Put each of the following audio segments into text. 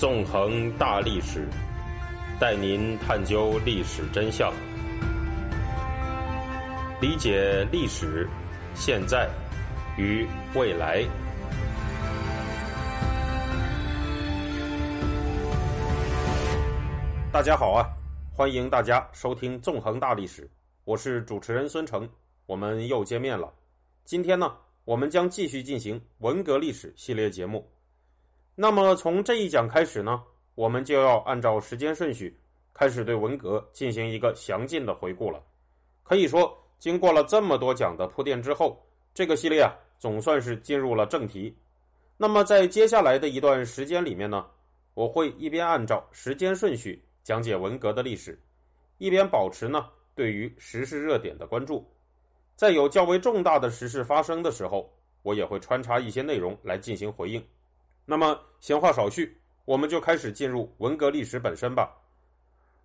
纵横大历史，带您探究历史真相，理解历史、现在与未来。大家好啊，欢迎大家收听《纵横大历史》，我是主持人孙成，我们又见面了。今天呢，我们将继续进行文革历史系列节目。那么从这一讲开始呢，我们就要按照时间顺序开始对文革进行一个详尽的回顾了。可以说，经过了这么多讲的铺垫之后，这个系列啊总算是进入了正题。那么在接下来的一段时间里面呢，我会一边按照时间顺序讲解文革的历史，一边保持呢对于时事热点的关注。在有较为重大的时事发生的时候，我也会穿插一些内容来进行回应。那么闲话少叙，我们就开始进入文革历史本身吧。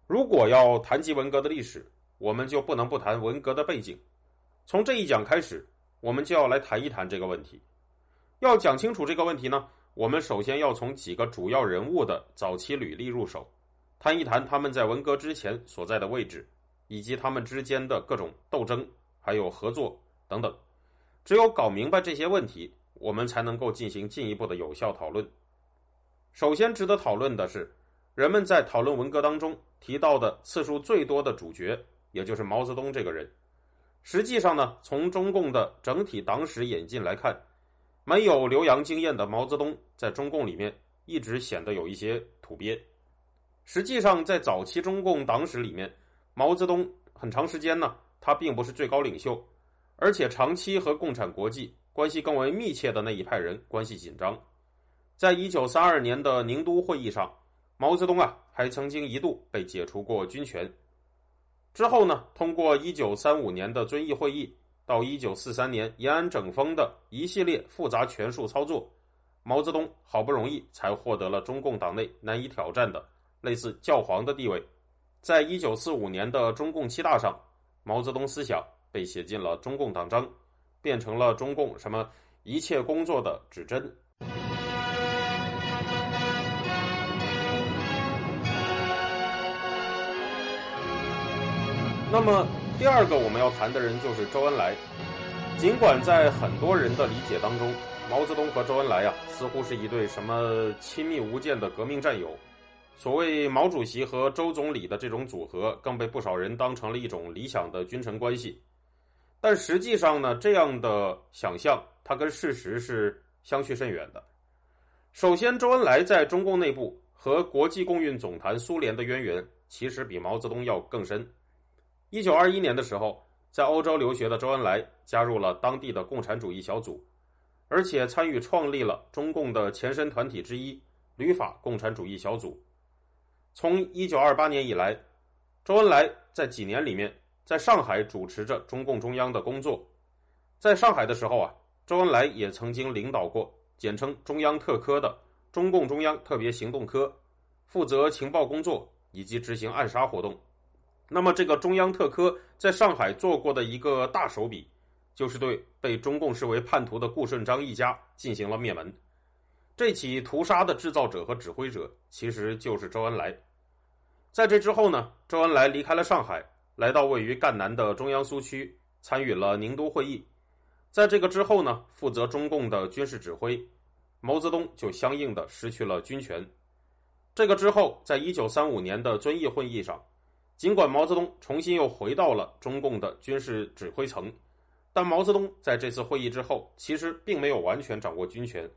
如果要谈及文革的历史，我们就不能不谈文革的背景。从这一讲开始，我们就要来谈一谈这个问题。要讲清楚这个问题呢，我们首先要从几个主要人物的早期履历入手，谈一谈他们在文革之前所在的位置，以及他们之间的各种斗争。还有合作等等，只有搞明白这些问题，我们才能够进行进一步的有效讨论。首先值得讨论的是，人们在讨论文革当中提到的次数最多的主角，也就是毛泽东这个人。实际上呢，从中共的整体党史演进来看，没有留洋经验的毛泽东在中共里面一直显得有一些土鳖。实际上，在早期中共党史里面，毛泽东很长时间呢。他并不是最高领袖，而且长期和共产国际关系更为密切的那一派人关系紧张。在一九三二年的宁都会议上，毛泽东啊还曾经一度被解除过军权。之后呢，通过一九三五年的遵义会议到一九四三年延安整风的一系列复杂权术操作，毛泽东好不容易才获得了中共党内难以挑战的类似教皇的地位。在一九四五年的中共七大上。毛泽东思想被写进了中共党章，变成了中共什么一切工作的指针。那么第二个我们要谈的人就是周恩来。尽管在很多人的理解当中，毛泽东和周恩来啊似乎是一对什么亲密无间的革命战友。所谓毛主席和周总理的这种组合，更被不少人当成了一种理想的君臣关系。但实际上呢，这样的想象它跟事实是相去甚远的。首先，周恩来在中共内部和国际共运总坛苏联的渊源，其实比毛泽东要更深。一九二一年的时候，在欧洲留学的周恩来加入了当地的共产主义小组，而且参与创立了中共的前身团体之一——旅法共产主义小组。从一九二八年以来，周恩来在几年里面在上海主持着中共中央的工作。在上海的时候啊，周恩来也曾经领导过简称中央特科的中共中央特别行动科，负责情报工作以及执行暗杀活动。那么，这个中央特科在上海做过的一个大手笔，就是对被中共视为叛徒的顾顺章一家进行了灭门。这起屠杀的制造者和指挥者其实就是周恩来。在这之后呢，周恩来离开了上海，来到位于赣南的中央苏区，参与了宁都会议。在这个之后呢，负责中共的军事指挥，毛泽东就相应的失去了军权。这个之后，在一九三五年的遵义会议上，尽管毛泽东重新又回到了中共的军事指挥层，但毛泽东在这次会议之后，其实并没有完全掌握军权，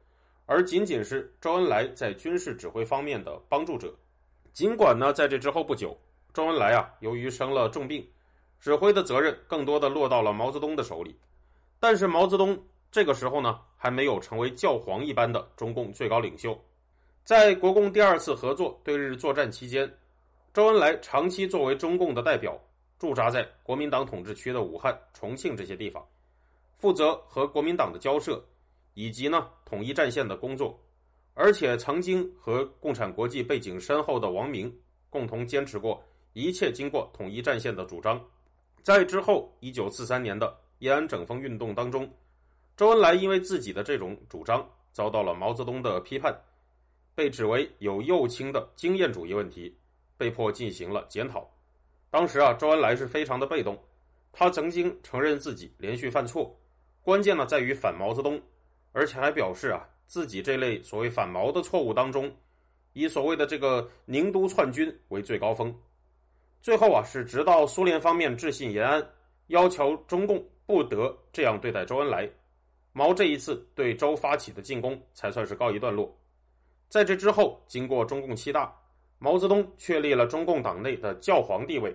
而仅仅是周恩来在军事指挥方面的帮助者。尽管呢，在这之后不久，周恩来啊，由于生了重病，指挥的责任更多的落到了毛泽东的手里。但是毛泽东这个时候呢，还没有成为教皇一般的中共最高领袖。在国共第二次合作对日作战期间，周恩来长期作为中共的代表，驻扎在国民党统治区的武汉、重庆这些地方，负责和国民党的交涉，以及呢统一战线的工作。而且曾经和共产国际背景深厚的王明共同坚持过一切经过统一战线的主张。在之后一九四三年的延安整风运动当中，周恩来因为自己的这种主张遭到了毛泽东的批判，被指为有右倾的经验主义问题，被迫进行了检讨。当时啊，周恩来是非常的被动，他曾经承认自己连续犯错，关键呢在于反毛泽东，而且还表示啊，自己这类所谓反毛的错误当中，以所谓的这个宁都篡军为最高峰。最后啊，是直到苏联方面致信延安，要求中共不得这样对待周恩来，毛这一次对周发起的进攻才算是告一段落。在这之后，经过中共七大。毛泽东确立了中共党内的教皇地位，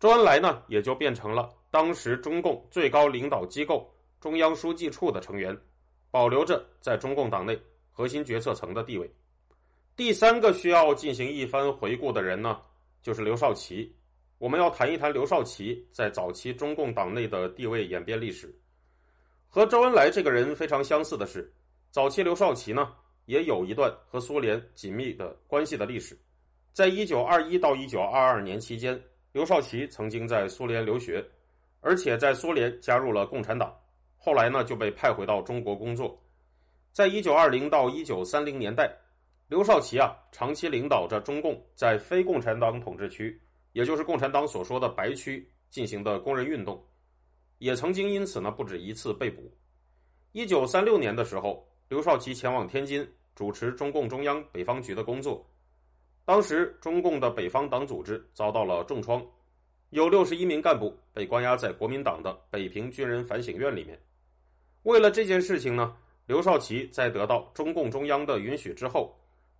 周恩来呢也就变成了当时中共最高领导机构中央书记处的成员，保留着在中共党内核心决策层的地位。第三个需要进行一番回顾的人呢，就是刘少奇。我们要谈一谈刘少奇在早期中共党内的地位演变历史。和周恩来这个人非常相似的是，早期刘少奇呢也有一段和苏联紧密的关系的历史。在一九二一到一九二二年期间，刘少奇曾经在苏联留学，而且在苏联加入了共产党。后来呢，就被派回到中国工作。在一九二零到一九三零年代，刘少奇啊，长期领导着中共在非共产党统治区，也就是共产党所说的“白区”进行的工人运动，也曾经因此呢不止一次被捕。一九三六年的时候，刘少奇前往天津主持中共中央北方局的工作。当时，中共的北方党组织遭到了重创，有六十一名干部被关押在国民党的北平军人反省院里面。为了这件事情呢，刘少奇在得到中共中央的允许之后，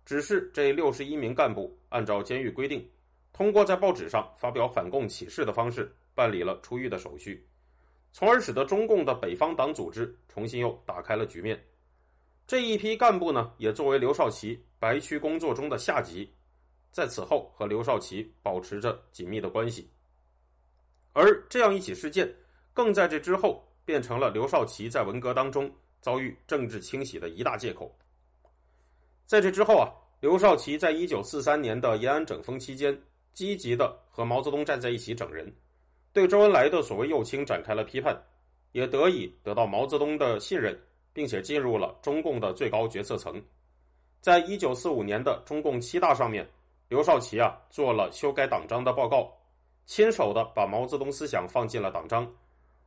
只是这六十一名干部按照监狱规定，通过在报纸上发表反共启事的方式办理了出狱的手续，从而使得中共的北方党组织重新又打开了局面。这一批干部呢，也作为刘少奇白区工作中的下级。在此后和刘少奇保持着紧密的关系，而这样一起事件，更在这之后变成了刘少奇在文革当中遭遇政治清洗的一大借口。在这之后啊，刘少奇在一九四三年的延安整风期间，积极的和毛泽东站在一起整人，对周恩来的所谓右倾展开了批判，也得以得到毛泽东的信任，并且进入了中共的最高决策层。在一九四五年的中共七大上面。刘少奇啊，做了修改党章的报告，亲手的把毛泽东思想放进了党章，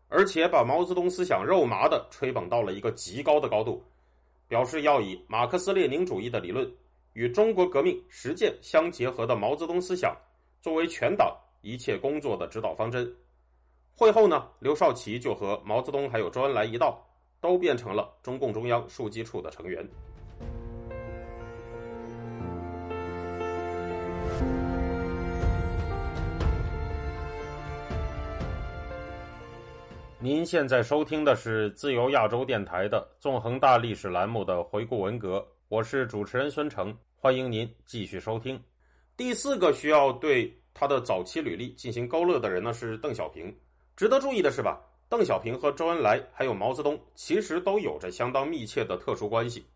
而且把毛泽东思想肉麻的吹捧到了一个极高的高度，表示要以马克思列宁主义的理论与中国革命实践相结合的毛泽东思想作为全党一切工作的指导方针。会后呢，刘少奇就和毛泽东还有周恩来一道，都变成了中共中央书记处的成员。您现在收听的是自由亚洲电台的纵横大历史栏目的回顾文革，我是主持人孙成，欢迎您继续收听。第四个需要对他的早期履历进行勾勒的人呢是邓小平。值得注意的是吧，邓小平和周恩来还有毛泽东其实都有着相当密切的特殊关系。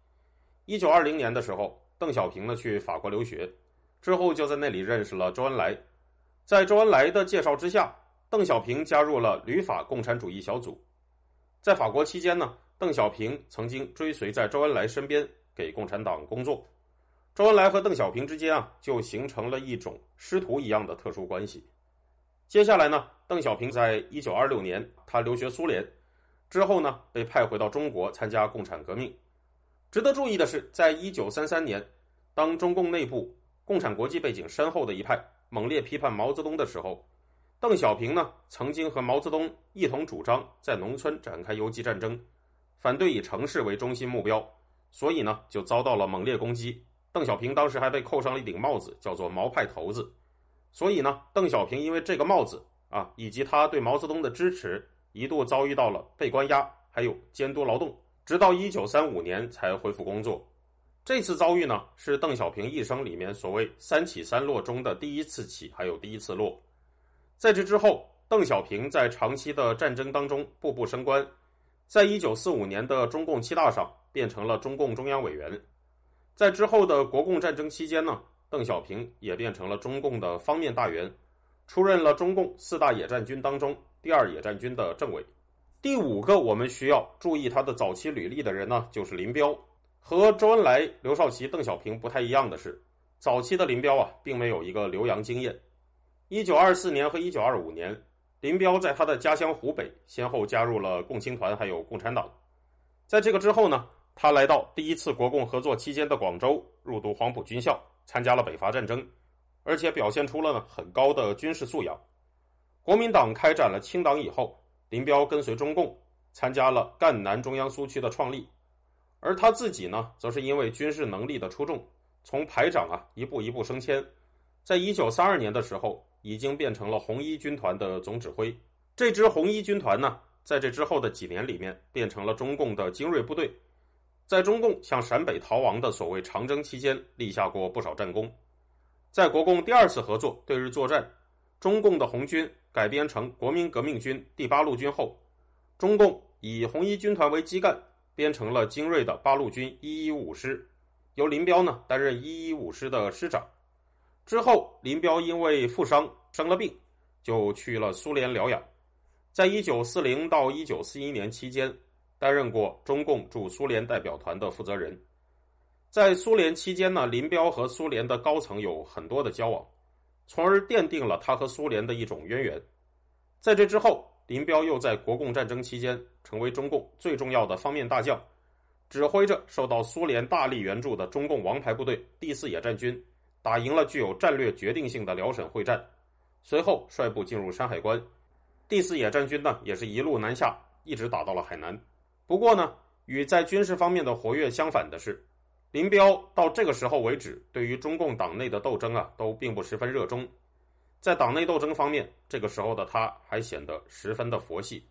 一九二零年的时候，邓小平呢去法国留学，之后就在那里认识了周恩来，在周恩来的介绍之下。邓小平加入了旅法共产主义小组，在法国期间呢，邓小平曾经追随在周恩来身边给共产党工作。周恩来和邓小平之间啊，就形成了一种师徒一样的特殊关系。接下来呢，邓小平在一九二六年他留学苏联之后呢，被派回到中国参加共产革命。值得注意的是，在一九三三年，当中共内部共产国际背景深厚的一派猛烈批判毛泽东的时候。邓小平呢，曾经和毛泽东一同主张在农村展开游击战争，反对以城市为中心目标，所以呢，就遭到了猛烈攻击。邓小平当时还被扣上了一顶帽子，叫做“毛派头子”。所以呢，邓小平因为这个帽子啊，以及他对毛泽东的支持，一度遭遇到了被关押，还有监督劳动，直到一九三五年才恢复工作。这次遭遇呢，是邓小平一生里面所谓“三起三落”中的第一次起，还有第一次落。在这之后，邓小平在长期的战争当中步步升官，在一九四五年的中共七大上变成了中共中央委员。在之后的国共战争期间呢，邓小平也变成了中共的方面大员，出任了中共四大野战军当中第二野战军的政委。第五个我们需要注意他的早期履历的人呢，就是林彪。和周恩来、刘少奇、邓小平不太一样的是，早期的林彪啊，并没有一个留洋经验。一九二四年和一九二五年，林彪在他的家乡湖北先后加入了共青团还有共产党。在这个之后呢，他来到第一次国共合作期间的广州，入读黄埔军校，参加了北伐战争，而且表现出了很高的军事素养。国民党开展了清党以后，林彪跟随中共参加了赣南中央苏区的创立，而他自己呢，则是因为军事能力的出众，从排长啊一步一步升迁，在一九三二年的时候，已经变成了红一军团的总指挥。这支红一军团呢。在这之后的几年里面，变成了中共的精锐部队，在中共向陕北逃亡的所谓长征期间，立下过不少战功。在国共第二次合作对日作战，中共的红军改编成国民革命军第八路军后，中共以红一军团为基干，编成了精锐的八路军一一五师，由林彪呢担任一一五师的师长。之后，林彪因为负伤生了病，就去了苏联疗养。在一九四零到一九四一年期间，担任过中共驻苏联代表团的负责人。在苏联期间呢，林彪和苏联的高层有很多的交往，从而奠定了他和苏联的一种渊源。在这之后，林彪又在国共战争期间成为中共最重要的方面大将，指挥着受到苏联大力援助的中共王牌部队第四野战军，打赢了具有战略决定性的辽沈会战。随后率部进入山海关。第四野战军呢，也是一路南下，一直打到了海南。不过呢，与在军事方面的活跃相反的是，林彪到这个时候为止，对于中共党内的斗争啊，都并不十分热衷。在党内斗争方面，这个时候的他还显得十分的佛系。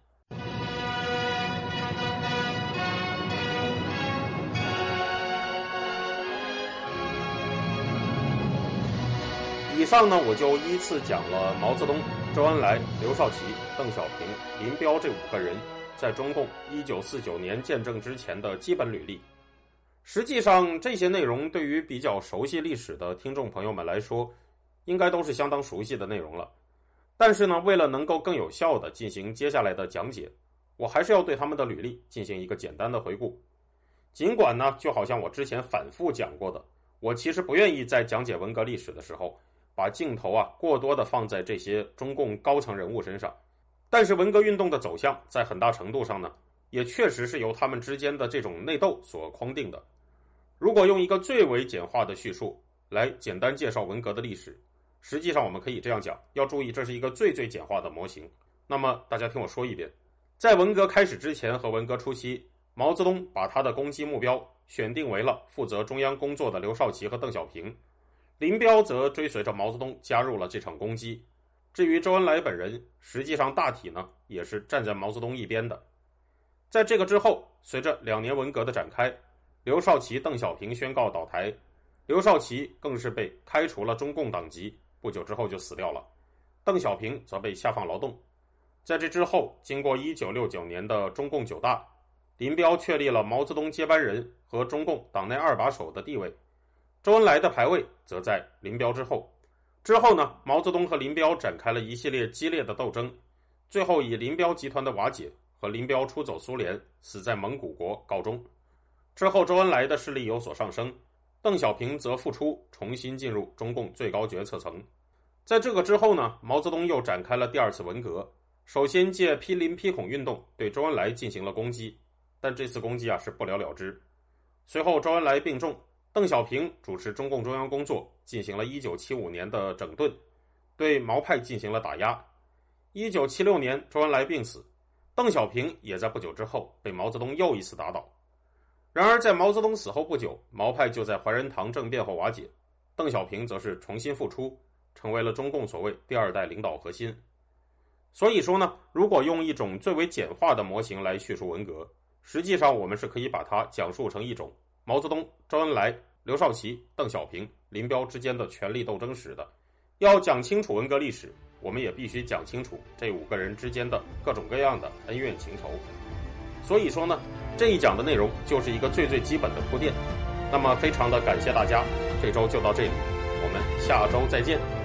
以上呢，我就依次讲了毛泽东。周恩来、刘少奇、邓小平、林彪这五个人在中共一九四九年建政之前的基本履历，实际上这些内容对于比较熟悉历史的听众朋友们来说，应该都是相当熟悉的内容了。但是呢，为了能够更有效的进行接下来的讲解，我还是要对他们的履历进行一个简单的回顾。尽管呢，就好像我之前反复讲过的，我其实不愿意在讲解文革历史的时候。把镜头啊过多的放在这些中共高层人物身上，但是文革运动的走向在很大程度上呢，也确实是由他们之间的这种内斗所框定的。如果用一个最为简化的叙述来简单介绍文革的历史，实际上我们可以这样讲：要注意，这是一个最最简化的模型。那么大家听我说一遍，在文革开始之前和文革初期，毛泽东把他的攻击目标选定为了负责中央工作的刘少奇和邓小平。林彪则追随着毛泽东加入了这场攻击。至于周恩来本人，实际上大体呢也是站在毛泽东一边的。在这个之后，随着两年文革的展开，刘少奇、邓小平宣告倒台，刘少奇更是被开除了中共党籍，不久之后就死掉了。邓小平则被下放劳动。在这之后，经过一九六九年的中共九大，林彪确立了毛泽东接班人和中共党内二把手的地位。周恩来的排位则在林彪之后。之后呢，毛泽东和林彪展开了一系列激烈的斗争，最后以林彪集团的瓦解和林彪出走苏联、死在蒙古国告终。之后，周恩来的势力有所上升，邓小平则复出，重新进入中共最高决策层。在这个之后呢，毛泽东又展开了第二次文革，首先借批林批孔运动对周恩来进行了攻击，但这次攻击啊是不了了之。随后，周恩来病重。邓小平主持中共中央工作，进行了一九七五年的整顿，对毛派进行了打压。一九七六年，周恩来病死，邓小平也在不久之后被毛泽东又一次打倒。然而，在毛泽东死后不久，毛派就在怀仁堂政变后瓦解，邓小平则是重新复出，成为了中共所谓第二代领导核心。所以说呢，如果用一种最为简化的模型来叙述文革，实际上我们是可以把它讲述成一种。毛泽东、周恩来、刘少奇、邓小平、林彪之间的权力斗争史的，要讲清楚文革历史，我们也必须讲清楚这五个人之间的各种各样的恩怨情仇。所以说呢，这一讲的内容就是一个最最基本的铺垫。那么，非常的感谢大家，这周就到这里，我们下周再见。